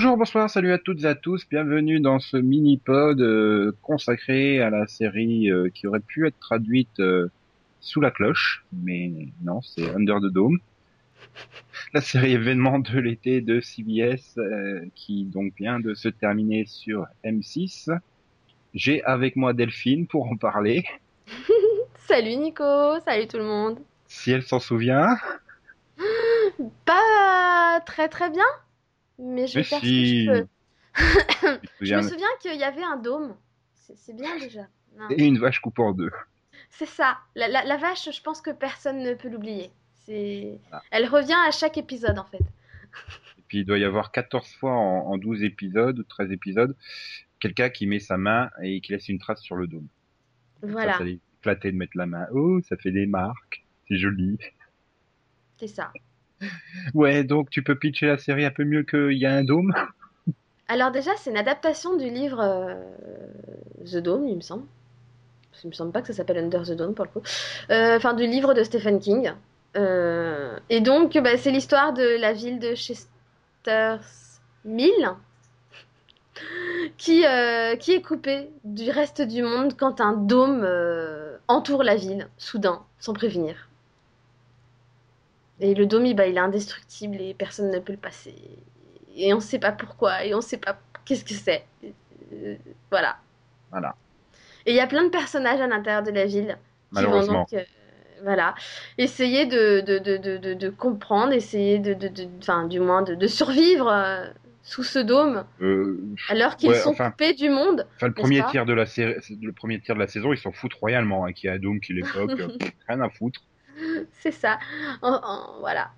Bonjour, bonsoir, salut à toutes et à tous, bienvenue dans ce mini-pod euh, consacré à la série euh, qui aurait pu être traduite euh, sous la cloche, mais non, c'est Under the Dome. La série événement de l'été de CBS qui donc vient de se terminer sur M6. J'ai avec moi Delphine pour en parler. salut Nico, salut tout le monde. Si elle s'en souvient. Pas très très bien, mais je vais faire ce que je peux. je me souviens qu'il y avait un dôme. C'est bien déjà. Et une vache coupée en deux. C'est ça. La, vache, je pense que personne ne peut l'oublier. C'est... Elle revient à chaque épisode en fait. Et puis il doit y avoir 14 fois en, en 12 épisodes, 13 épisodes, quelqu'un qui met sa main et qui laisse une trace sur le dôme. Voilà. Ça, ça éclater de mettre la main. Oh, ça fait des marques. C'est joli. C'est ça. Ouais, donc tu peux pitcher la série un peu mieux qu'il y a un dôme Alors déjà, c'est une adaptation du livre euh, The Dome, il me semble. Il me semble pas que ça s'appelle Under the Dome pour le coup. Euh, enfin, du livre de Stephen King. Euh, et donc, bah, c'est l'histoire de la ville de Chester's Mill qui, qui est coupée du reste du monde quand un dôme entoure la ville, soudain, sans prévenir. Et le Domi, bah, il est indestructible et personne ne peut le passer. Et on ne sait pas pourquoi, et on ne sait pas qu'est-ce que c'est. Euh, voilà. Voilà. Et il y a plein de personnages à l'intérieur de la ville qui vont donc, euh, voilà, essayer de, de, de, de, comprendre, essayer de, enfin, du moins de, survivre euh, sous ce dôme, alors qu'ils sont coupés du monde. Enfin, le premier tiers de la série, le premier tiers de la saison, ils s'en foutent royalement, hein, qu'il y a un dôme qui les rien à foutre. c'est ça. voilà.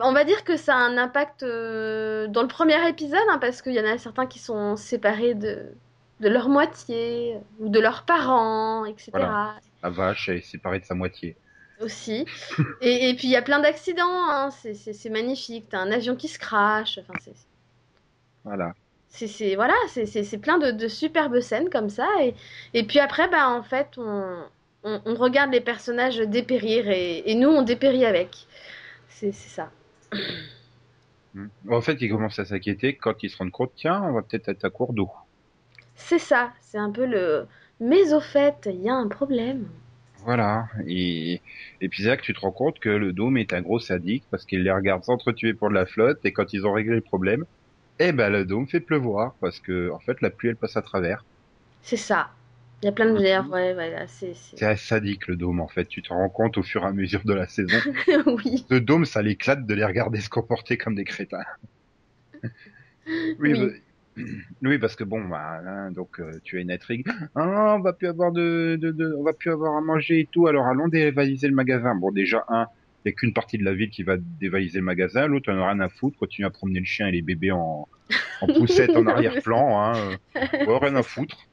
On va dire que ça a un impact euh, dans le premier épisode, hein, parce qu'il y en a certains qui sont séparés de, de leur moitié, ou de leurs parents, etc. La vache est séparée de sa moitié. Aussi. et, puis il y a plein d'accidents, hein. c'est magnifique. T'as un avion qui se crache. Enfin, voilà. C'est voilà, c'est plein de, de, superbes scènes comme ça. Et, et puis après, bah, en fait, on, on, regarde les personnages dépérir et, nous, on dépérit avec. C'est ça. En fait, ils commencent à s'inquiéter quand ils se rendent compte, tiens, on va peut-être être à court d'eau. C'est ça, c'est un peu le... Mais au fait, il y a un problème. Voilà, et, et puis que tu te rends compte que le dôme est un gros sadique parce qu'il les regarde s'entretuer pour de la flotte et quand ils ont réglé le problème, eh ben le dôme fait pleuvoir parce que en fait la pluie elle passe à travers. C'est ça. Il y a plein de verres, ouais, voilà, c'est. C'est sadique le dôme en fait. Tu te rends compte au fur et à mesure de la saison. oui. Le dôme, ça l'éclate de les regarder se comporter comme des crétins. oui, oui. oui, parce que bon, bah, hein, donc euh, tu as une intrigue. Ah, on va plus avoir de, de, de, on va plus avoir à manger et tout. Alors allons dévaliser le magasin. Bon, déjà un, il n'y a qu'une partie de la ville qui va dévaliser le magasin. L'autre, on a rien à foutre. Continue à promener le chien et les bébés en, en poussette en arrière-plan. Hein. Oh, rien à foutre.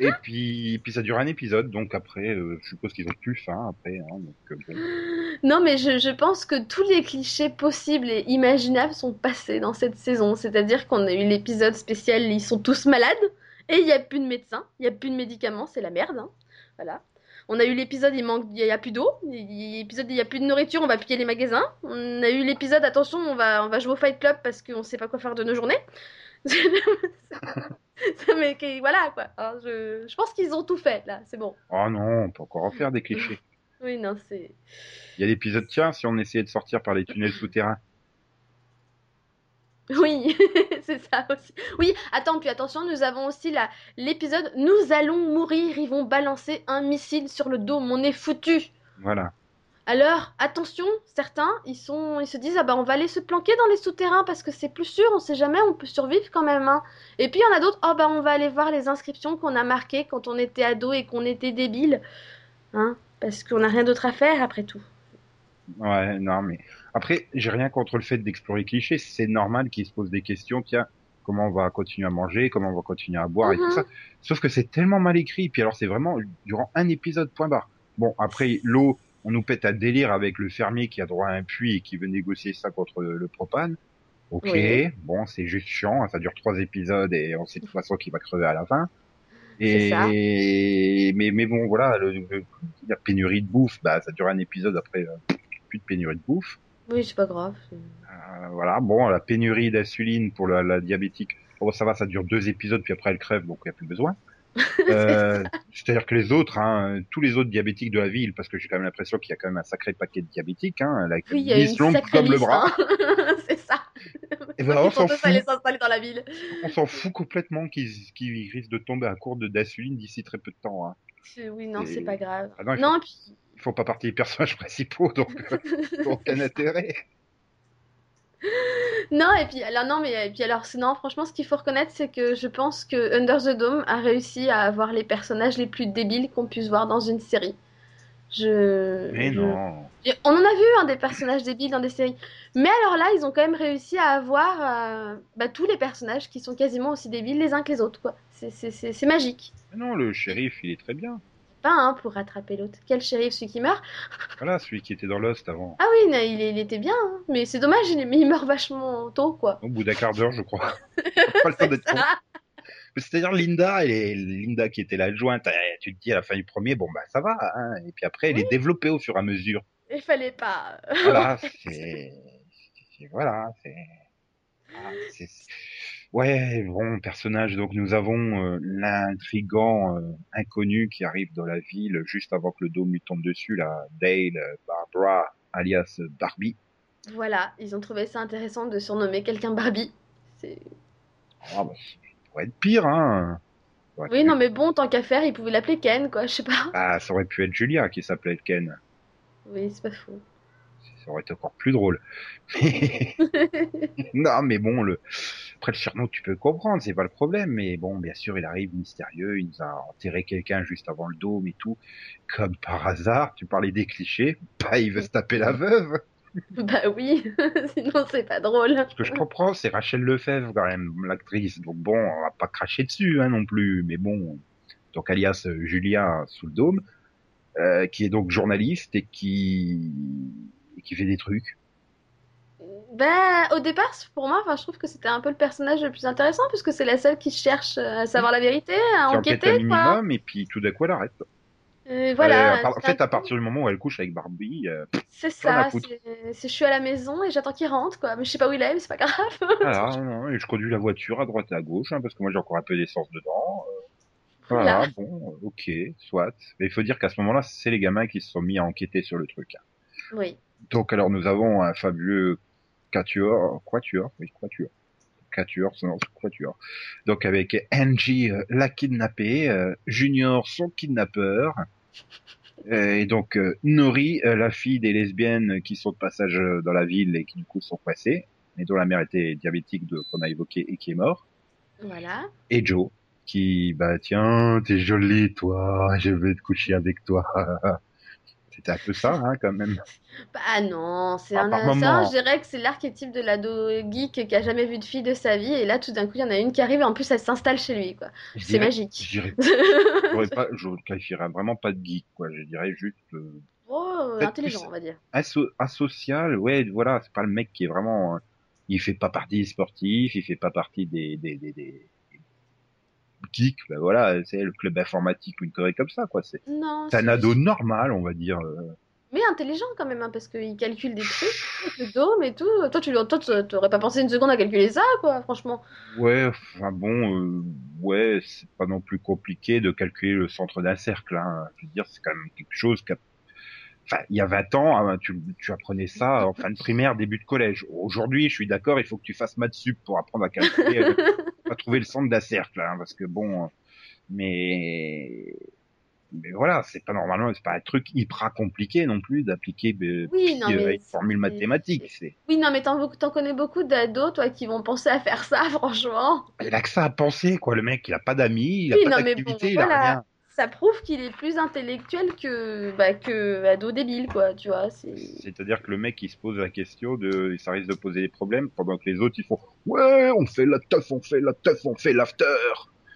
Et puis, puis ça dure un épisode, donc après, euh, je suppose qu'ils ont plus faim après. Hein, donc, euh, Non, mais je, je, pense que tous les clichés possibles et imaginables sont passés dans cette saison. C'est-à-dire qu'on a eu l'épisode spécial, ils sont tous malades, et il n'y a plus de médecins, il n'y a plus de médicaments, c'est la merde. Hein. Voilà. On a eu l'épisode, il manque, il y a plus d'eau. L'épisode, il y a plus de nourriture, on va piller les magasins. On a eu l'épisode, attention, on va, on va jouer au Fight Club parce qu'on sait pas quoi faire de nos journées. mais voilà quoi. je, je, pense qu'ils ont tout fait là, c'est bon. Oh non, on peut encore en faire des clichés. oui, non, c'est. Il y a l'épisode, tiens, si on essayait de sortir par les tunnels souterrains. Oui, c'est ça aussi. Oui, attends, puis attention, nous avons aussi l'épisode Nous allons mourir, ils vont balancer un missile sur le dos, on est foutu. Voilà. Alors, attention, certains, ils, sont, ils se disent, ah bah on va aller se planquer dans les souterrains parce que c'est plus sûr, on sait jamais, on peut survivre quand même. Hein. Et puis il y en a d'autres, ah bah on va aller voir les inscriptions qu'on a marquées quand on était ado et qu'on était débile. Hein, parce qu'on n'a rien d'autre à faire après tout. Ouais, non, mais après, j'ai rien contre le fait d'explorer clichés, c'est normal qu'ils se posent des questions, tiens, comment on va continuer à manger, comment on va continuer à boire et tout ça. Sauf que c'est tellement mal écrit, puis alors c'est vraiment durant un épisode, point barre. Bon, après, l'eau on nous pète à délire avec le fermier qui a droit à un puits et qui veut négocier ça contre le propane. Ok, bon, c'est juste chiant, ça dure trois épisodes et on sait de toute façon qu'il va crever à la fin. Et mais mais bon voilà, le, la pénurie de bouffe, bah ça dure un épisode après euh, plus de pénurie de bouffe. Oui, c'est pas grave. Euh, voilà, bon, la pénurie d'insuline pour la, la diabétique. Bon, ça va, ça dure deux épisodes, puis après elle crève, donc il n'y a plus besoin. Euh, C'est-à-dire que les autres, hein, tous les autres diabétiques de la ville, parce que j'ai quand même l'impression qu'il y a quand même un sacré paquet de diabétiques, hein, la Oui, liste longue comme le bras. hein. C'est ça. Et ben, on s'en fout. aller s'installer dans la ville. On s'en fout complètement qu'ils risquent de tomber à court de d'insuline d'ici très peu de temps. Hein. Oui, non, Et- c'est pas grave. Ah non, faut- puis Ils font pas partie des personnages principaux, donc euh, aucun intérêt. Non, et puis alors non, mais et puis alors non, franchement, ce qu'il faut reconnaître, c'est que je pense que Under the Dome a réussi à avoir les personnages les plus débiles qu'on puisse voir dans une série. Je, Mais non. On en a vu hein, des personnages débiles dans des séries, mais alors là, ils ont quand même réussi à avoir euh, bah, tous les personnages qui sont quasiment aussi débiles les uns que les autres, quoi. C'est- C'est c'est- c'est magique. Mais non, le shérif, il est très bien. Pas hein, pour rattraper l'autre. Quel shérif, celui qui meurt Voilà, celui qui était dans Lost avant. Ah oui, il, il était bien, hein. mais c'est dommage, il, mais il meurt vachement tôt, quoi. Au bout d'un quart d'heure, je crois. pas le temps d'être con. C'est-à-dire Linda, est, Linda qui était l'adjointe, tu te dis à la fin du premier, bon bah ça va, hein. et puis après elle est développée au fur et à mesure. il fallait pas. Voilà, c'est, voilà, c'est, ah, c'est- ouais, bon personnage. Donc nous avons euh, l'intrigant euh, inconnu qui arrive dans la ville juste avant que le dôme lui tombe dessus, là, Dale, euh, Barbara, alias Barbie. Voilà, ils ont trouvé ça intéressant de surnommer quelqu'un Barbie. C'est- Ah, bah, ça pourrait être pire, hein. Oui, non, mais bon, tant qu'à faire, ils pouvaient l'appeler Ken, quoi, je sais pas. Ah, ça aurait pu être Julia qui s'appelait Ken. Oui, c'est pas fou. Ça aurait été encore plus drôle. non, mais bon, le... après le surnom, tu peux comprendre, c'est pas le problème. Mais bon, bien sûr, il arrive mystérieux, il nous a enterré quelqu'un juste avant le dôme et tout. Comme par hasard, tu parlais des clichés, bah, il veut se taper la veuve. bah oui, sinon c'est pas drôle. Ce que je comprends, c'est Rachel Lefebvre quand même, l'actrice. Donc bon, on va pas cracher dessus hein, non plus. Mais bon, donc alias euh, Julia sous le dôme, euh, qui est donc journaliste et qui et qui fait des trucs. Bah, au départ, pour moi, enfin, je trouve que c'était un peu le personnage le plus intéressant, puisque c'est la seule qui cherche euh, à savoir la vérité, à qui enquête un enquêter, quoi. minimum et puis tout d'un coup elle arrête. Et voilà. Euh, en un fait, à partir du moment où elle couche avec Barbie, euh, C'est ça, c'est je suis à la maison et j'attends qu'il rentre, quoi. Mais je sais pas où il est, mais c'est pas grave. voilà, non, et je conduis la voiture à droite et à gauche, hein, parce que moi j'ai encore un peu d'essence dedans. euh, voilà, bon, euh, ok, soit. Mais il faut dire qu'à ce moment-là, c'est les gamins qui se sont mis à enquêter sur le truc. hein. Oui. Donc alors nous avons un fabuleux quatuor, quatuor, oui, quatuor. Quatuor, c'est non, quatuor. Donc avec Angie, euh, la kidnappée, euh, Junior, son kidnappeur, et donc euh, Nori, la fille des lesbiennes qui sont de passage dans la ville et qui du coup sont coincées, mais dont la mère était diabétique qu'on a évoqué et qui est mort, Voilà. et Joe, qui, bah tiens, t'es jolie toi, je vais te coucher avec toi. C'était un peu ça, hein, quand même. Bah non, c'est Ah, un, un- je dirais que c'est l'archétype de l'ado geek qui a jamais vu de fille de sa vie, et là tout d'un coup il y en a une qui arrive et en plus elle s'installe chez lui, quoi. C'est magique. Je pas, je qualifierais vraiment pas de geek, quoi. Je dirais juste euh, Oh, intelligent, on va dire. aso- asocial. Ouais, voilà, c'est pas le mec qui est vraiment. euh, il fait pas partie des sportifs, il fait pas partie des des des, des geeks. Ben voilà, c'est le club informatique ou une connerie comme ça, quoi. C'est un ado normal, on va dire. euh. mais intelligent quand même, hein, parce qu'il calcule des trucs, le dôme et tout. Toi, tu toi, t'aurais pas pensé une seconde à calculer ça, quoi, franchement. Ouais, enfin bon, euh, ouais, c'est pas non plus compliqué de calculer le centre d'un cercle. Hein. Je veux dire, c'est quand même quelque chose qu'a Enfin, il y a 20 ans, hein, tu, tu apprenais ça en fin de primaire, début de collège. Aujourd'hui, je suis d'accord, il faut que tu fasses maths sup pour apprendre à calculer, à trouver le centre d'un cercle, hein, parce que bon, euh, mais mais voilà, c'est pas normalement, c'est pas un truc hyper compliqué non plus d'appliquer euh, Oui, euh, mais une formule c'est- mathématique. C'est Oui, non, mais t'en t'en connais beaucoup d'ados, toi, qui vont penser à faire ça, franchement. il a que ça à penser, quoi. Le mec, il a pas d'amis, il a Oui, pas non, mais bon, d'activité, il a rien. Ça prouve qu'il est plus intellectuel que, bah, que ado débile, quoi, tu vois. C'est... C'est-à-dire que le mec, il se pose la question de, ça risque de poser des problèmes pendant que les autres, ils font, ouais, on fait la teuf, on fait la teuf, on fait l'after.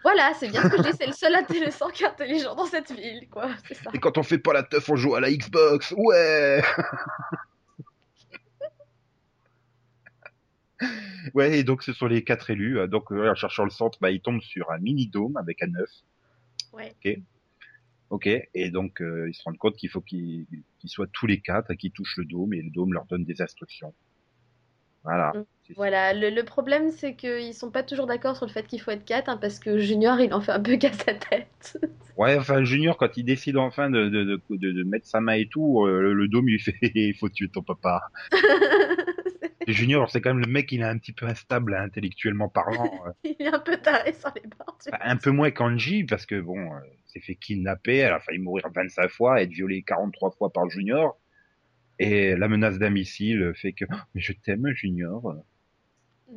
Voilà, c'est bien ce que je dis, c'est le seul intéressant qui est intelligent dans cette ville, quoi. C'est ça. Et quand on fait pas la teuf, on joue à la Xbox. Ouais. ouais, et donc ce sont les quatre élus. Donc euh, en cherchant le centre, bah, ils tombent sur un mini dôme avec un œuf. Ouais. Ok. Ok. Et donc euh, ils se rendent compte qu'il faut qu'ils soient tous les quatre et qu'ils touchent le dôme et le dôme leur donne des instructions. Voilà. Mm. Voilà, le, le problème c'est qu'ils sont pas toujours d'accord sur le fait qu'il faut être 4 parce que Junior il en fait un peu qu'à sa tête. Ouais, enfin, Junior, quand il décide enfin de, de, de, de, de mettre sa main et tout, euh, le, le dôme, il fait, il faut tuer ton papa. Et Junior, c'est quand même le mec, il est un petit peu instable, hein, intellectuellement parlant. euh. il est un peu taré sur les bords. Bah, un peu moins qu'Angie, parce que bon, euh, s'est fait kidnapper, elle a failli mourir 25 fois, être violée 43 fois par Junior. Et la menace d'un missile fait que, Oh, mais je t'aime, Junior.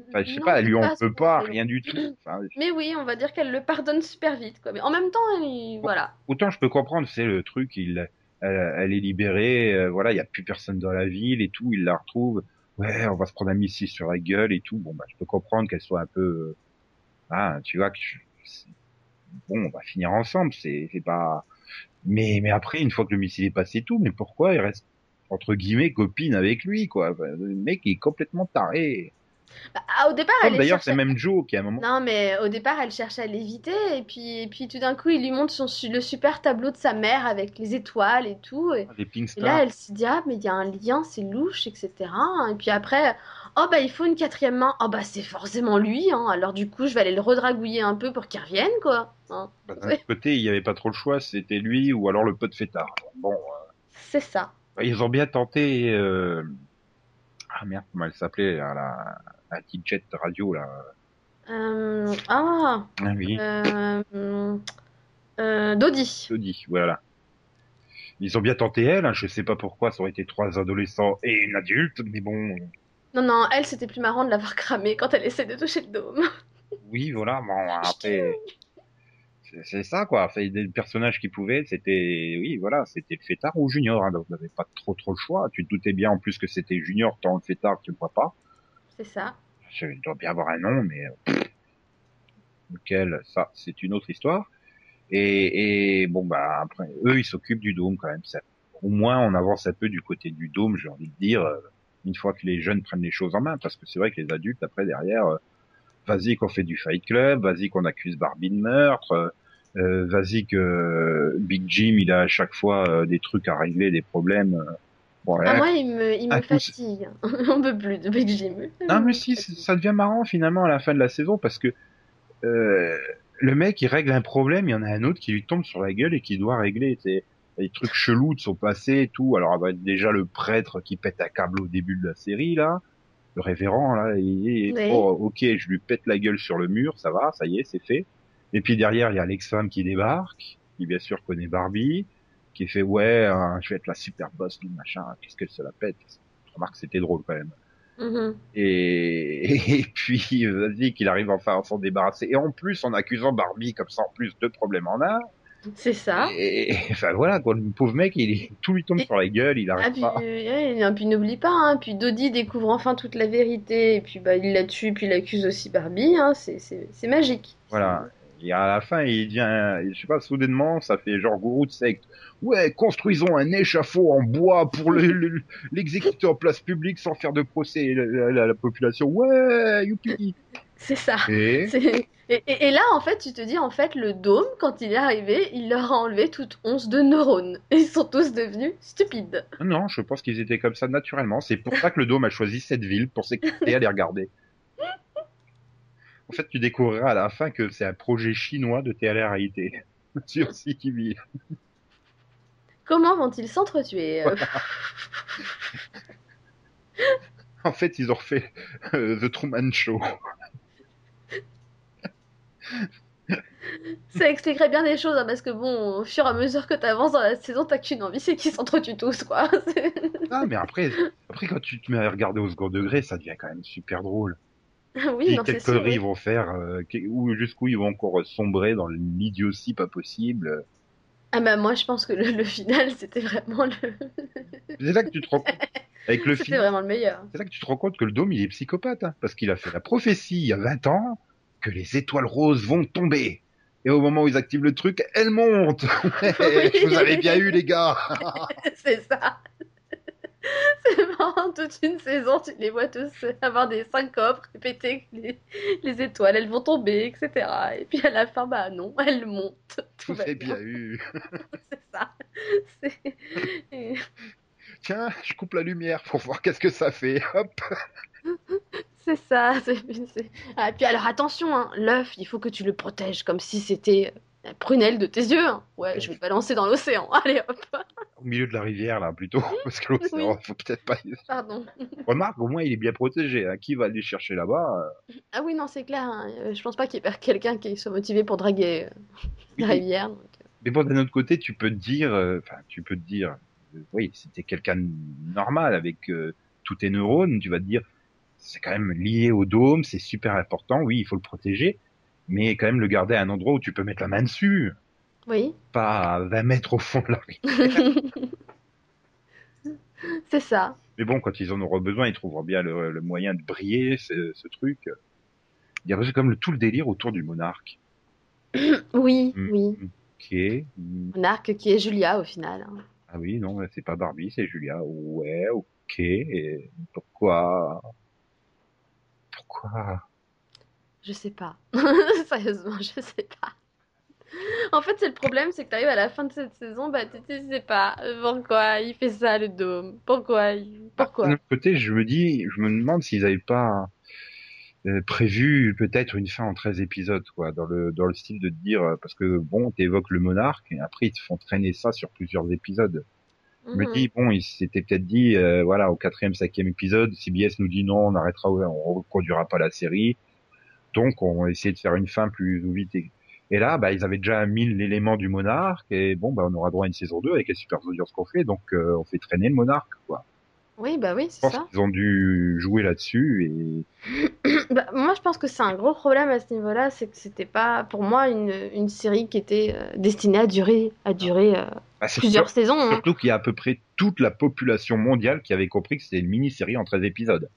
Enfin, je sais Non, pas, elle lui ce peut pas, rien du tout. Enfin, Mais oui, on va dire qu'elle le pardonne super vite quoi. Mais en même temps, il- voilà. autant je peux comprendre, c'est le truc, il, elle, elle est libérée, euh, voilà, il y a plus personne dans la ville et tout, il la retrouve. Ouais, on va se prendre un missile sur la gueule et tout. Bon, bah, je peux comprendre qu'elle soit un peu, euh, ah, tu vois que, je- bon, on va finir ensemble, c'est, c'est pas. Mais, mais après, une fois que le missile est passé, tout. Mais pourquoi il reste entre guillemets copine avec lui, quoi? Enfin, Le mec est complètement taré. Bah, ah, au départ, elle D'ailleurs, cherchée- c'est même Joe qui à un moment. Non, mais au départ, elle cherche à l'éviter, et puis, et puis tout d'un coup, il lui montre son, le super tableau de sa mère avec les étoiles et tout. Et, Les Pink et là, elle se dit, ah, mais il y a un lien, c'est louche, etc. Et puis après, oh, bah, il faut une quatrième main. Oh, bah, c'est forcément lui, hein. Alors, du coup, je vais aller le redragouiller un peu pour qu'il revienne, quoi. Hein. Bah, D'un côté, il n'y avait pas trop le choix, c'était lui ou alors le pote fêtard. Bon, euh, C'est ça. ils ont bien tenté. Euh... Ah merde, comment elle s'appelait là, la, la petite jet radio là. Euh, ah, Ah oui, euh, euh, Dodie. Jodie, voilà. Ils ont bien tenté elle, hein, je sais pas pourquoi, ça aurait été trois adolescents et une adulte, mais bon, Non, non, elle, c'était plus marrant de l'avoir cramé quand elle essaie de toucher le dôme. oui, voilà, bon, après, c'est- ça quoi, c'est des personnages qui pouvaient, c'était, oui, voilà, c'était le fêtard ou Junior, hein, donc vous n'avez pas trop trop le choix, tu te doutais bien en plus que c'était Junior, tant le fêtard, tu le vois pas. C'est ça. Je dois bien avoir un nom, mais euh, lequel, ça, c'est une autre histoire. Et, bon, bah après, eux, ils s'occupent du dôme quand même. Au moins, on avance un peu du côté du dôme, j'ai envie de dire, euh, une fois que les jeunes prennent les choses en main, parce que c'est vrai que les adultes, après, derrière, euh, vas-y qu'on fait du Fight Club, vas-y qu'on accuse Barbie de meurtre, vas-y que Big Jim, il a à chaque fois des trucs à régler, des problèmes. Bon, Ah, moi, il me, il me Ah, fatigue. On peut plus de Big Jim. Non, mais si, ça devient marrant finalement à la fin de la saison parce que euh, le mec il règle un problème, il y en a un autre qui lui tombe sur la gueule et qui doit régler c'est des trucs chelous de son passé et tout. Alors bah, déjà le prêtre qui pète un câble au début de la série là, le révérend là, il est Oui. oh, ok, je lui pète la gueule sur le mur, ça va, ça y est, c'est fait. Et puis derrière il y a l'ex-femme qui débarque, qui bien sûr connaît Barbie, qui fait ouais, hein, je vais être la super boss du machin, qu'est-ce qu'elle se la pète. Remarque c'était drôle quand même. Mhm. Et, et puis, vas-y, qu'il arrive enfin à s'en débarrasser. Et en plus, en accusant Barbie, comme ça, en plus, deux problèmes en un. C'est ça. Et, enfin, voilà, quoi, le pauvre mec, il, tout lui tombe Et- sur la gueule, il Ah, arrive puis, pas. et puis n'oublie pas, hein, puis Dodie découvre enfin toute la vérité, et puis bah, il la tue, puis il accuse aussi Barbie, hein, c'est magique. Voilà. Et à la fin, il devient, je sais pas, soudainement, ça fait genre gourou de secte. Ouais, construisons un échafaud en bois pour le- le- l'exécuter en place publique sans faire de procès à la, la- la population. Ouais, youpi. C'est ça. Et, C'est- Et, et- et là, en fait, tu te dis, en fait, le dôme, quand il est arrivé, il leur a enlevé toute once de neurones. Et ils sont tous devenus stupides. Non, je pense qu'ils étaient comme ça naturellement. C'est pour ça que le Dôme a choisi cette ville pour s'écouter à les regarder. En fait, tu découvriras à la fin que c'est un projet chinois de télé-réalité sur CTV. Comment vont-ils s'entretuer euh, En fait, ils ont refait euh, The Truman Show. Ça expliquerait bien des choses, hein, parce que bon, au fur et à mesure que t'avances dans la saison, t'as qu'une envie, c'est qu'ils s'entretuent tous, quoi. Ah, mais après, après, quand tu te mets à regarder au second degré, ça devient quand même super drôle. Oui, Puis non, quelles conneries oui. ils vont faire, euh, ou jusqu'où ils vont encore sombrer dans l'idiotie pas possible. Ah bah moi, je pense que le, le final, c'était vraiment le... C'est là que tu te rends compte, avec le C'était film, vraiment le meilleur. C'est là que tu te rends compte que le dôme, il est psychopathe, hein, parce qu'il a fait la prophétie il y a 20 ans que les étoiles roses vont tomber. Et au moment où ils activent le truc, elles montent. Ouais, Oui. Je vous avais bien eu, les gars. c'est ça. C'est marrant, toute une saison, tu les vois tous avoir des syncopes, répéter les, les étoiles, elles vont tomber, etc. Et puis à la fin, bah non, elles montent. Tout ai bien. eu. C'est ça. Et- Tiens, je coupe la lumière pour voir qu'est-ce que ça fait. Hop. ça. c'est- c'est- Ah, et puis alors attention, hein, l'œuf, il faut que tu le protèges comme si c'était la prunelle de tes yeux. hein. Ouais, je vais te balancer dans l'océan. Allez hop. Au milieu de la rivière, là, plutôt. Parce que l'océan, faut peut-être pas. Pardon. Remarque, au moins, il est bien protégé. hein. Qui va aller chercher là-bas euh, Ah oui, non, c'est clair. hein. Euh, Je pense pas qu'il y ait quelqu'un qui soit motivé pour draguer euh, la Oui. rivière. donc. Mais bon, d'un autre côté, tu peux te dire, euh, enfin, tu peux te dire, oui, c'était quelqu'un de normal avec tous tes neurones, tu vas te dire, c'est quand même lié au dôme, c'est super important, oui, il faut le protéger, mais quand même le garder à un endroit où tu peux mettre la main dessus, Oui, pas à 20 mètres au fond de la rivière. c'est ça. Mais bon, quand ils en auront besoin, ils trouveront bien le, le moyen de briller ce, ce truc. Il y a comme le, tout le délire autour du monarque. Oui, Mm. oui. Ok. mm. Un arc qui est Julia au final. hein. Ah oui, non, c'est pas Barbie, c'est Julia. Ouais, ok. Et pourquoi? Pourquoi? Je sais pas. Sérieusement, je sais pas. En fait, c'est le problème, c'est que t'arrives à la fin de cette saison, bah tu sais pas pourquoi il fait ça le dôme? Pourquoi il... Pourquoi? D'un autre côté, je me dis, je me demande s'ils avaient pas euh, prévu peut-être une fin en 13 épisodes, quoi, dans le dans le style de te dire, euh, parce que bon, t'évoques le monarque, et après ils te font traîner ça sur plusieurs épisodes. Je me Mhm. dis, bon, ils s'étaient peut-être dit, euh, voilà, au quatrième, cinquième épisode, CBS nous dit non, on arrêtera, on reproduira pas la série. Donc, on essayer de faire une fin plus vite. Et, et là, bah, ils avaient déjà mis l'élément du monarque, et bon, bah, on aura droit à une saison 2 avec les super audiences qu'on fait, donc euh, on fait traîner le monarque, quoi. Oui, bah oui, c'est ça. qu'ils ont dû jouer là-dessus, et Bah, moi, je pense que c'est un gros problème à ce niveau-là, c'est que c'était pas, pour moi, une, une série qui était euh, destinée à durer, à durer euh, bah, c'est plusieurs sûr- saisons. hein. surtout qu'il y a à peu près toute la population mondiale qui avait compris que c'était une mini-série en 13 épisodes.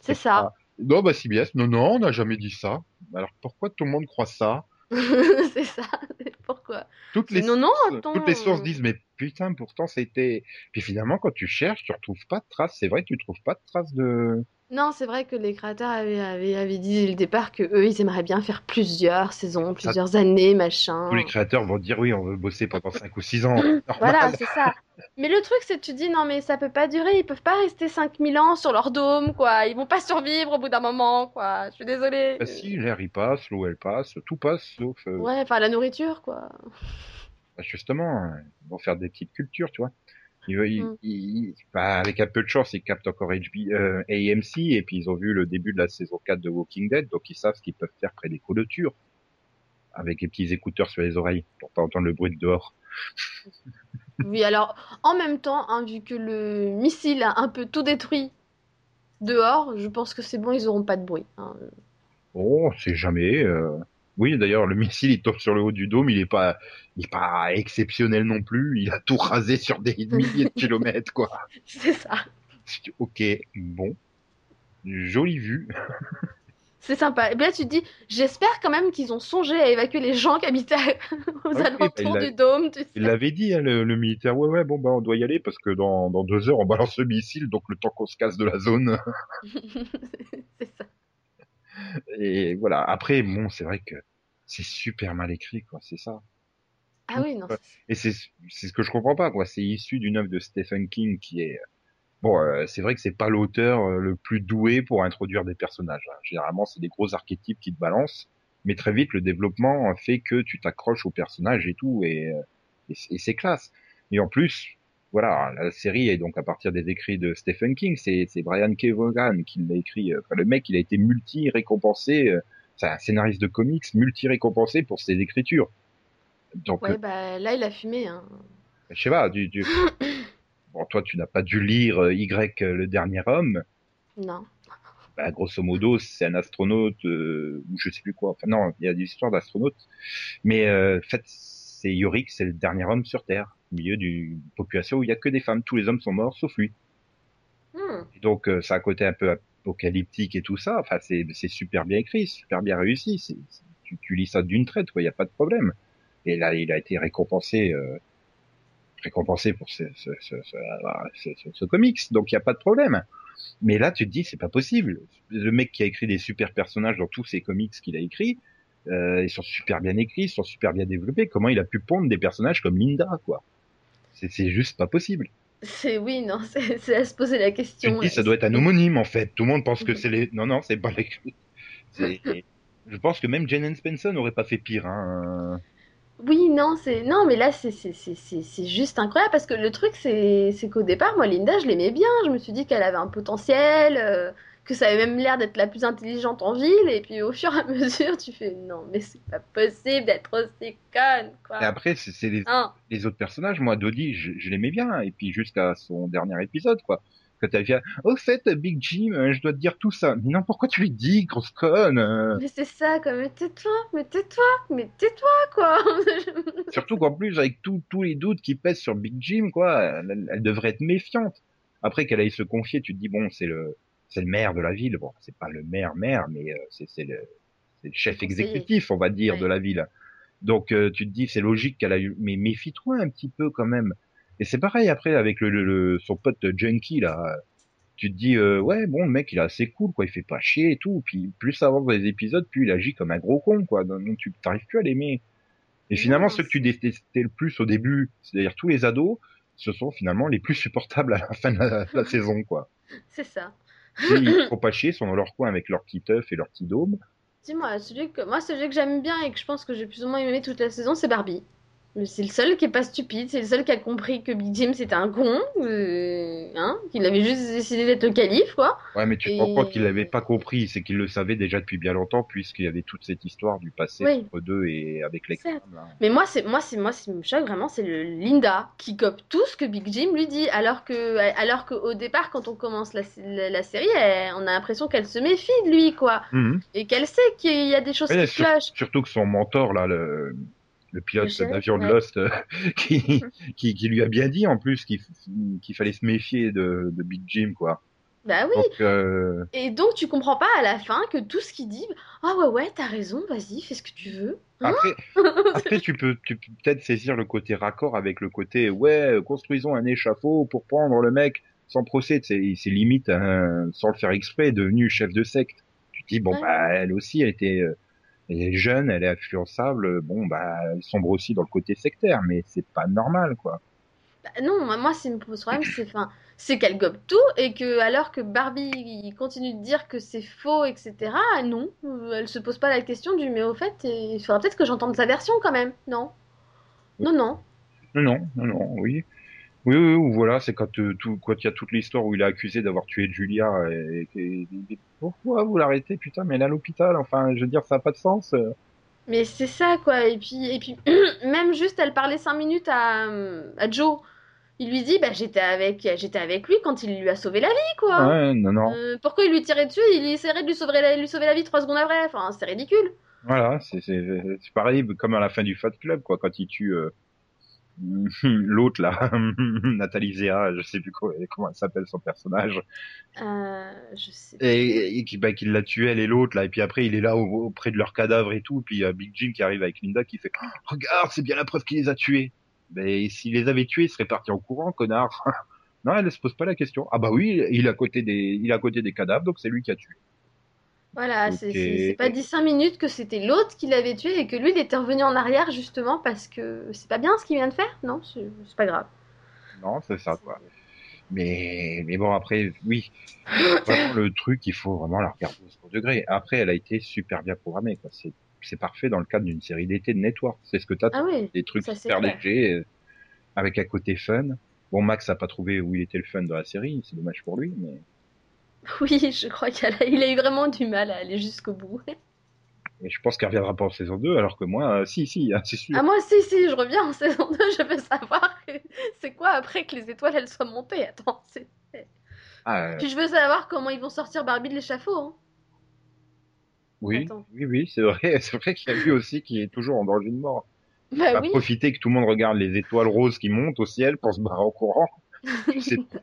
C'est ça. Non, bah CBS, non, non, on n'a jamais dit ça. Alors pourquoi tout le monde croit ça? C'est ça. Pourquoi? Toutes les, Non, non, sources- attends. toutes les sources disent, mais putain, pourtant c'était. Puis finalement, quand tu cherches, tu retrouves pas de traces. C'est vrai tu trouves pas de traces de. Non, c'est vrai que les créateurs avaient, avaient, avaient dit dès le départ que eux, ils aimeraient bien faire plusieurs saisons, plusieurs années, machin. Tous les créateurs vont dire, oui, on veut bosser pendant 5 ou 6 ans. Normal. Voilà, c'est ça. Mais le truc, c'est que tu dis, non, mais ça peut pas durer, ils peuvent pas rester 5000 ans sur leur dôme, quoi. Ils vont pas survivre au bout d'un moment, quoi. Je suis désolée. Bah, si, l'air il passe, l'eau elle passe, tout passe, sauf. euh, Ouais, enfin, la nourriture, quoi. bah, justement, euh, ils vont faire des petites cultures, tu vois. Mm. bah, avec un peu de chance, ils captent encore HB, euh, AMC, et puis ils ont vu le début de la saison 4 de Walking Dead, donc ils savent ce qu'ils peuvent faire près des clôtures. Avec les petits écouteurs sur les oreilles, pour pas entendre le bruit de dehors. Oui, alors, en même temps, hein, vu que le missile a un peu tout détruit dehors, je pense que c'est bon, ils auront pas de bruit. hein. Oh, c'est jamais. euh. Oui, d'ailleurs, le missile, il tombe sur le haut du dôme, il est pas, il est pas exceptionnel non plus. Il a tout rasé sur des milliers de kilomètres, quoi. C'est ça. Ok, bon, jolie vue. C'est sympa. Et bien là, tu te dis, j'espère quand même qu'ils ont songé à évacuer les gens qui habitaient aux Ah alentours du dôme, tu sais. Il l'avait dit, hein, le, le militaire. Ouais, ouais, bon, bah, on doit y aller parce que dans, dans deux heures, on balance le missile, donc le temps qu'on se casse de la zone. c'est ça. Et voilà. Après, bon, c'est vrai que c'est super mal écrit, quoi. C'est ça. Ah oui, non. Ouais. Et c'est c'est ce que je comprends pas, quoi. C'est issu d'une œuvre de Stephen King qui est bon. euh, c'est vrai que c'est pas l'auteur euh, le plus doué pour introduire des personnages. hein. Généralement, c'est des gros archétypes qui te balancent, mais très vite, le développement fait que tu t'accroches au personnage et tout, et, euh, et c'est- et c'est classe. Et en plus, voilà, la série est donc à partir des écrits de Stephen King. C'est c'est Brian K. Vaughan qui l'a écrit. euh, Enfin, le mec, il a été multi récompensé. euh, c'est un scénariste de comics multi récompensé pour ses écritures. Donc, Ouais, bah là, il a fumé. Hein. je sais pas, du, du... bon, toi, tu n'as pas dû lire euh, Y, euh, le dernier homme. Non. Bah, grosso modo, c'est un astronaute, euh, ou je sais plus quoi. Enfin, non, il y a des histoires d'astronautes. Mais, euh, en fait, c'est Yorick, c'est le dernier homme sur Terre, au milieu d'une population où il y a que des femmes. Tous les hommes sont morts, sauf lui. Hmm. Et donc, euh, ça a un côté un peu apocalyptique et tout ça. Enfin, c'est, super bien écrit, super bien réussi. Tu, tu lis ça d'une traite. Il n'y a pas de problème. Et là, il a été récompensé, euh, récompensé pour ce, ce, ce, ce, comics. Donc, il n'y a pas de problème. Mais là, tu te dis, c'est pas possible. Le mec qui a écrit des super personnages dans tous ces comics qu'il a écrits, euh, ils sont super bien écrits, ils sont super bien développés. Comment il a pu pondre des personnages comme Linda, quoi? C'est juste pas possible. C'est oui, non, c'est à se poser la question. dis, ça doit être un homonyme en fait. Tout le monde pense que c'est les. Non, non, c'est pas les. Je pense que même Jane Spencer n'aurait pas fait pire. Hein. Oui, non, c'est non, mais là c'est c'est c'est c'est c'est juste incroyable parce que le truc c'est c'est qu'au départ moi Linda je l'aimais bien, je me suis dit qu'elle avait un potentiel, euh, que ça avait même l'air d'être la plus intelligente en ville et puis au fur et à mesure tu fais non mais c'est pas possible d'être aussi conne Et quoi. après, c'est les, Hein. les autres personnages. Moi, Dodie, je, je l'aimais bien. Et puis jusqu'à son dernier épisode, quoi. Quand elle vient, au fait, Big Jim, euh, je dois te dire tout ça. Mais non, pourquoi tu lui dis, grosse conne euh? Mais c'est ça quoi, mais tais-toi, mais tais-toi, mais tais-toi quoi. Surtout qu'en plus, avec tous tous les doutes qui pèsent sur Big Jim, quoi, elle, elle devrait être méfiante. Après qu'elle aille se confier, tu te dis, bon, c'est le, c'est le maire de la ville. Bon, c'est pas le maire, maire, mais euh, c'est le, le chef exécutif, on va dire, Ouais. de la ville. Donc, euh, tu te dis, c'est logique qu'elle a eu, mais méfie-toi un petit peu quand même. Et c'est pareil après avec le, le- le- son pote Junkie là. Tu te dis, euh, ouais, bon, le mec, il est assez cool, quoi. Il fait pas chier et tout. Puis plus ça avance dans les épisodes, plus il agit comme un gros con, quoi. Donc tu t'arrives plus à l'aimer. Et finalement, ceux que tu détestais le plus au début, c'est-à-dire tous les ados, ce sont finalement les plus supportables à la fin de la, la saison, quoi. C'est ça. Ils font pas chier, sont dans leur coin avec leur petit œuf et leur petit dôme. Dis-moi, celui que moi celui que j'aime bien et que je pense que j'ai plus ou moins aimé toute la saison, c'est Barbie. Mais C'est le seul qui est pas stupide, c'est le seul qui a compris que Big Jim c'était un con, euh, hein, qu'il avait juste décidé d'être le calife, quoi. Ouais, mais tu te Et- rends compte qu'il l'avait pas compris, c'est qu'il le savait déjà depuis bien longtemps, puisqu'il y avait toute cette histoire du passé Oui. entre deux et avec les femmes, là. Mais moi, c'est moi, c'est moi, ce qui me choque vraiment, c'est le Linda qui cope tout ce que Big Jim lui dit, alors que, alors qu'au départ, quand on commence la, la, la série, elle- on a l'impression qu'elle se méfie de lui, quoi, Mhm. et qu'elle sait qu'il y a des choses Ouais, qui sur- clochent. surtout que son mentor, là, le, le pilote d'avion de. Lost, euh, qui, qui, qui lui a bien dit en plus qu'il qu'il fallait se méfier de, de Big Jim, quoi. Bah oui. Donc, euh, Et donc, tu comprends pas à la fin que tout ce qu'il dit, ah ouais, ouais, t'as raison, vas-y, fais ce que tu veux. Hein? Après, après, tu peux, tu peux peut-être saisir le côté raccord avec le côté, ouais, construisons un échafaud pour prendre le mec sans procès. C'est c'est limite, hein, sans le faire exprès, devenu chef de secte. Tu te dis, bon, Ouais. bah, elle aussi, elle était, euh, elle est jeune, elle est influençable. Bon, bah, elle sombre aussi dans le côté sectaire, mais c'est pas normal, quoi. Bah non, moi, ce qui me pose problème, c'est enfin, c'est qu'elle gobe tout et que alors que Barbie il continue de dire que c'est faux, etc. Non, euh, elle se pose pas la question du mais au fait, il faudra peut-être que j'entende sa version quand même. Non, non. Non, non, non, non, oui. Oui, oui, oui, voilà, c'est quand euh, tout, quand il y a toute l'histoire où il est accusé d'avoir tué Julia et, et- et- pourquoi vous l'arrêtez, putain, mais elle est à l'hôpital, enfin, je veux dire, ça n'a pas de sens. Mais c'est ça quoi. Et puis, et puis même juste, elle parlait cinq minutes à, à Joe. Il lui dit, bah j'étais avec, j'étais avec lui quand il lui a sauvé la vie quoi. Ouais, non, non. Euh, pourquoi il lui tirait dessus? Il essaierait de lui sauver la, lui sauver la vie trois secondes après. Enfin, c'est ridicule. Voilà, c'est pareil comme à la fin du Fat Club quoi quand il tue euh, l'autre là, Nathalie Zéa, je sais plus quoi- comment elle s'appelle son personnage, Euh, je sais. et, et qui bah, qui l'a tué elle et l'autre là, et puis après il est là au- auprès de leur cadavre et tout, puis il y a Big Jim qui arrive avec Linda qui fait Oh, regarde c'est bien la preuve qu'il les a tués. Mais s'il les avait tués, il serait parti en courant connard. non, elle se pose pas la question. Ah bah oui, il est à côté des il est à côté des cadavres donc c'est lui qui a tué. Voilà, c'est pas dit cinq minutes que c'était l'autre qui l'avait tué et que lui il était revenu en arrière justement parce que c'est pas bien ce qu'il vient de faire Non, c'est pas grave. Non, c'est ça quoi? Mais, mais bon, après, oui, vraiment le truc, il faut vraiment la regarder au degré. Après, elle a été super bien programmée, quoi. C'est, parfait dans le cadre d'une série d'été de network. C'est ce que t'as, Ah oui, des trucs super légers, euh, avec un côté fun. Bon, Max a pas trouvé où il était le fun dans la série, c'est dommage pour lui, mais, oui, je crois qu'il a, eu vraiment du mal à aller jusqu'au bout. je pense qu'elle reviendra pas en saison 2, alors que moi, euh, si, si, hein, c'est sûr. Ah moi si si, je reviens en saison 2, je veux savoir c'est quoi après que les étoiles elles soient montées. Attends, c'est- Ah, euh, puis je veux savoir comment ils vont sortir Barbie de l'échafaud. Hein. oui, attends. oui, oui, c'est vrai, c'est vrai qu'il y a lui aussi qui est toujours en danger de mort. Bah va oui. profiter que tout le monde regarde les étoiles roses qui montent au ciel pour se barrer en courant. Pas.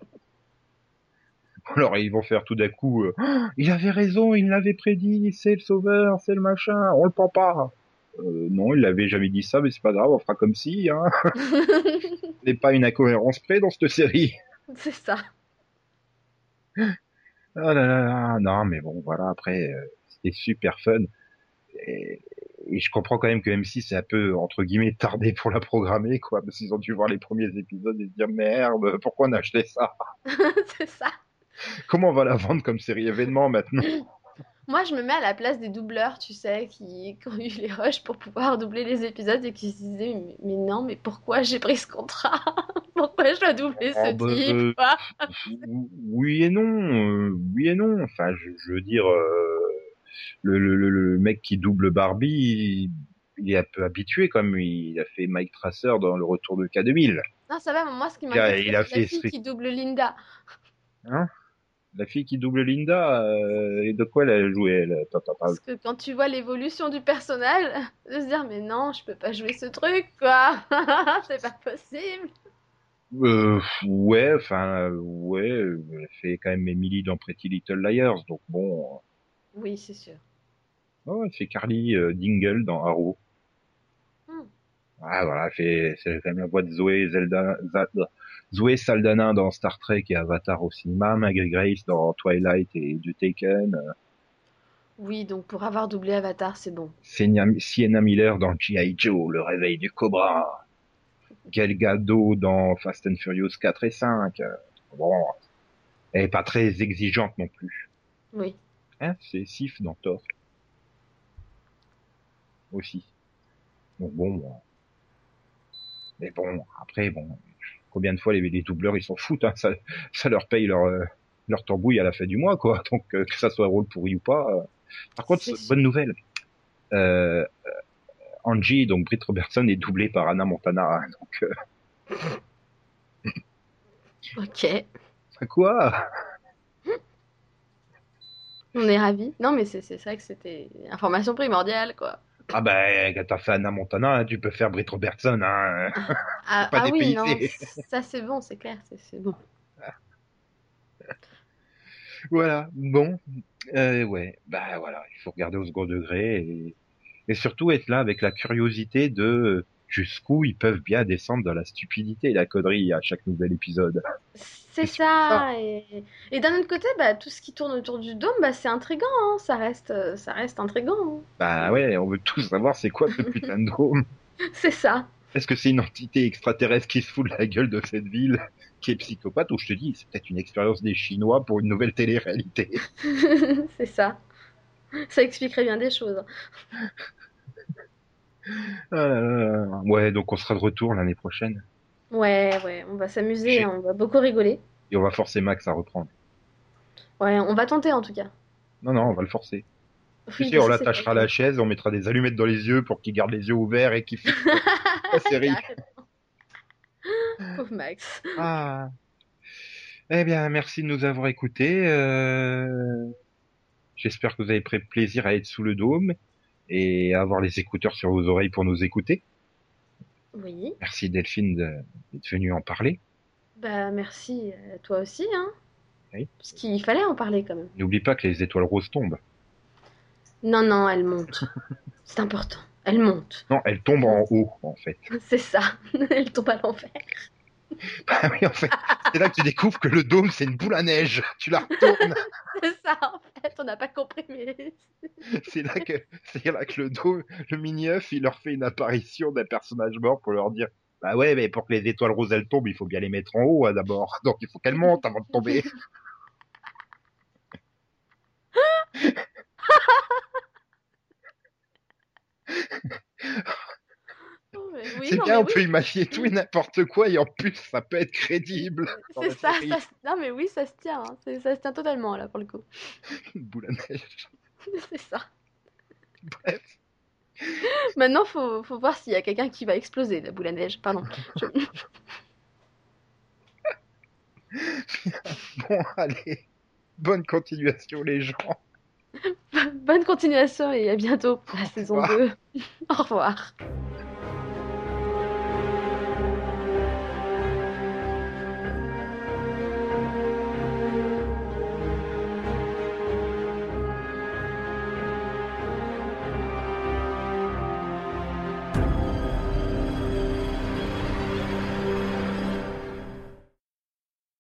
Alors ils vont faire tout d'un coup, euh, il avait raison, il l'avait prédit, c'est le sauveur, c'est le machin, on le prend pas. Euh, non, il l'avait jamais dit ça, mais c'est pas grave, on fera comme si, hein. N'est pas une incohérence près dans cette série. c'est ça. Ah là là là, non, mais bon, voilà, après, euh, c'était super fun. Et, et je comprends quand même que M6 c'est un peu entre guillemets tardé pour la programmer quoi parce qu'ils ont dû voir les premiers épisodes et se dire merde pourquoi on a acheté ça? C'est ça. comment on va la vendre comme série événement maintenant? Moi, je me mets à la place des doubleurs, tu sais, qui, qui ont eu les rushs pour pouvoir doubler les épisodes et qui se disaient mais, mais non, mais pourquoi j'ai pris ce contrat Pourquoi je dois doubler ce Oh, bah, type euh, quoi oui et non euh, oui et non. Enfin je, je veux dire euh, le, le, le- le mec qui double Barbie il, il est un peu habitué comme il a fait Mike Tracer dans le retour de K2000 Non, ça va, mais moi, ce qui a c'est fait la fille qui double Linda. hein? La fille qui double Linda euh, et de quoi elle a joué elle attends. Parce que quand tu vois l'évolution du personnage, de se dire mais non, je peux pas jouer ce truc, quoi. c'est pas possible. Euh, ouais, enfin, euh, ouais, euh, elle fait quand même Emily dans Pretty Little Liars, donc bon, Oui, c'est sûr. euh, ouais, elle fait Carly euh, Dingle dans Arrow. Hmm. Ah, voilà, c'est quand même la voix de Zoé Zelda, Za- Zoé Saldana dans Star Trek et Avatar au cinéma, Maggie Grace dans Twilight et du Taken, euh, Oui, donc pour avoir doublé Avatar, c'est bon. Sienna, Miller dans G.I. Joe, Le Réveil du Cobra, Gal Gadot dans Fast and Furious 4 et 5. euh, Bon, elle est pas très exigeante non plus. Oui. Hein, c'est Sif dans Thor. Aussi. Donc bon. Mais bon, après, bon, combien de fois les, les doubleurs ils s'en foutent, hein, ça, ça leur paye leur, euh, leur tambouille à la fin du mois, quoi. Donc euh, que ça soit rôle pourri ou pas. euh. Par contre, bonne nouvelle. Euh, Angie, donc Britt Robertson, est doublée par Anna Montana. hein, donc Ok. quoi? On est ravis. Non, mais c'est c'est vrai que c'était information primordiale, quoi. Ah ben, quand t'as fait Anna Montana, hein, tu peux faire Britt Robertson. Hein. Ah, pas ah oui, non, ça c'est bon, c'est clair, c'est- c'est bon. Voilà, bon, euh, ouais, bah voilà, il faut regarder au second degré et, et surtout être là avec la curiosité de jusqu'où ils peuvent bien descendre dans la stupidité et la connerie à chaque nouvel épisode. C'est ça. Et, et d'un autre côté, bah, tout ce qui tourne autour du dôme, bah, c'est intriguant. hein, Ça reste, ça reste intriguant. hein. Bah ouais, on veut tous savoir c'est quoi ce putain de dôme. C'est ça. Est-ce que c'est une entité extraterrestre qui se fout de la gueule de cette ville, qui est psychopathe, ou je te dis, c'est peut-être une expérience des Chinois pour une nouvelle télé-réalité. c'est ça. Ça expliquerait bien des choses. Ah. Ouais, donc on sera de retour l'année prochaine Ouais, ouais, on va s'amuser, hein, on va beaucoup rigoler. et on va forcer Max à reprendre. Ouais, on va tenter en tout cas. Non, non, on va le forcer. Tu Oui, sais, on l'attachera à la chaise, on mettra des allumettes dans les yeux pour qu'il garde les yeux ouverts et qu'il fasse la série. Pauvre Max. Ah. Eh bien, merci de nous avoir écoutés. euh, J'espère que vous avez pris plaisir à être sous le dôme et avoir les écouteurs sur vos oreilles pour nous écouter. Oui, Merci Delphine de- d'être venue en parler. bah merci à toi aussi, hein. Oui. Parce qu'il fallait en parler quand même. N'oublie pas que les étoiles roses tombent. Non, non, elle monte. C'est important. Elle monte. Non, elles tombent en haut, en fait. C'est ça. Elle tombe à l'envers. Ah oui, en fait, c'est là que tu découvres que le dôme, c'est une boule à neige. Tu la retournes. C'est ça, en fait. On n'a pas compris, mais. C'est là que, c'est là que le dos, le mini-œuf, il leur fait une apparition d'un personnage mort pour leur dire, bah ouais, mais pour que les étoiles roses elles tombent, il faut bien les mettre en haut, hein, d'abord. Donc il faut qu'elles montent avant de tomber. Oh, mais oui, c'est bien, on oui. peut imaginer tout et n'importe quoi, et en plus, ça peut être crédible. C'est ça, ça se- Non, mais oui, ça se tient. hein. Ça se tient totalement, là, pour le coup. Boule à neige. C'est ça. Bref. Maintenant, faut, faut voir s'il y a quelqu'un qui va exploser, la boule à neige. Pardon. Je- Bon, allez. Bonne continuation, les gens. Bonne continuation et à bientôt pour la saison revoir. 2. Au revoir.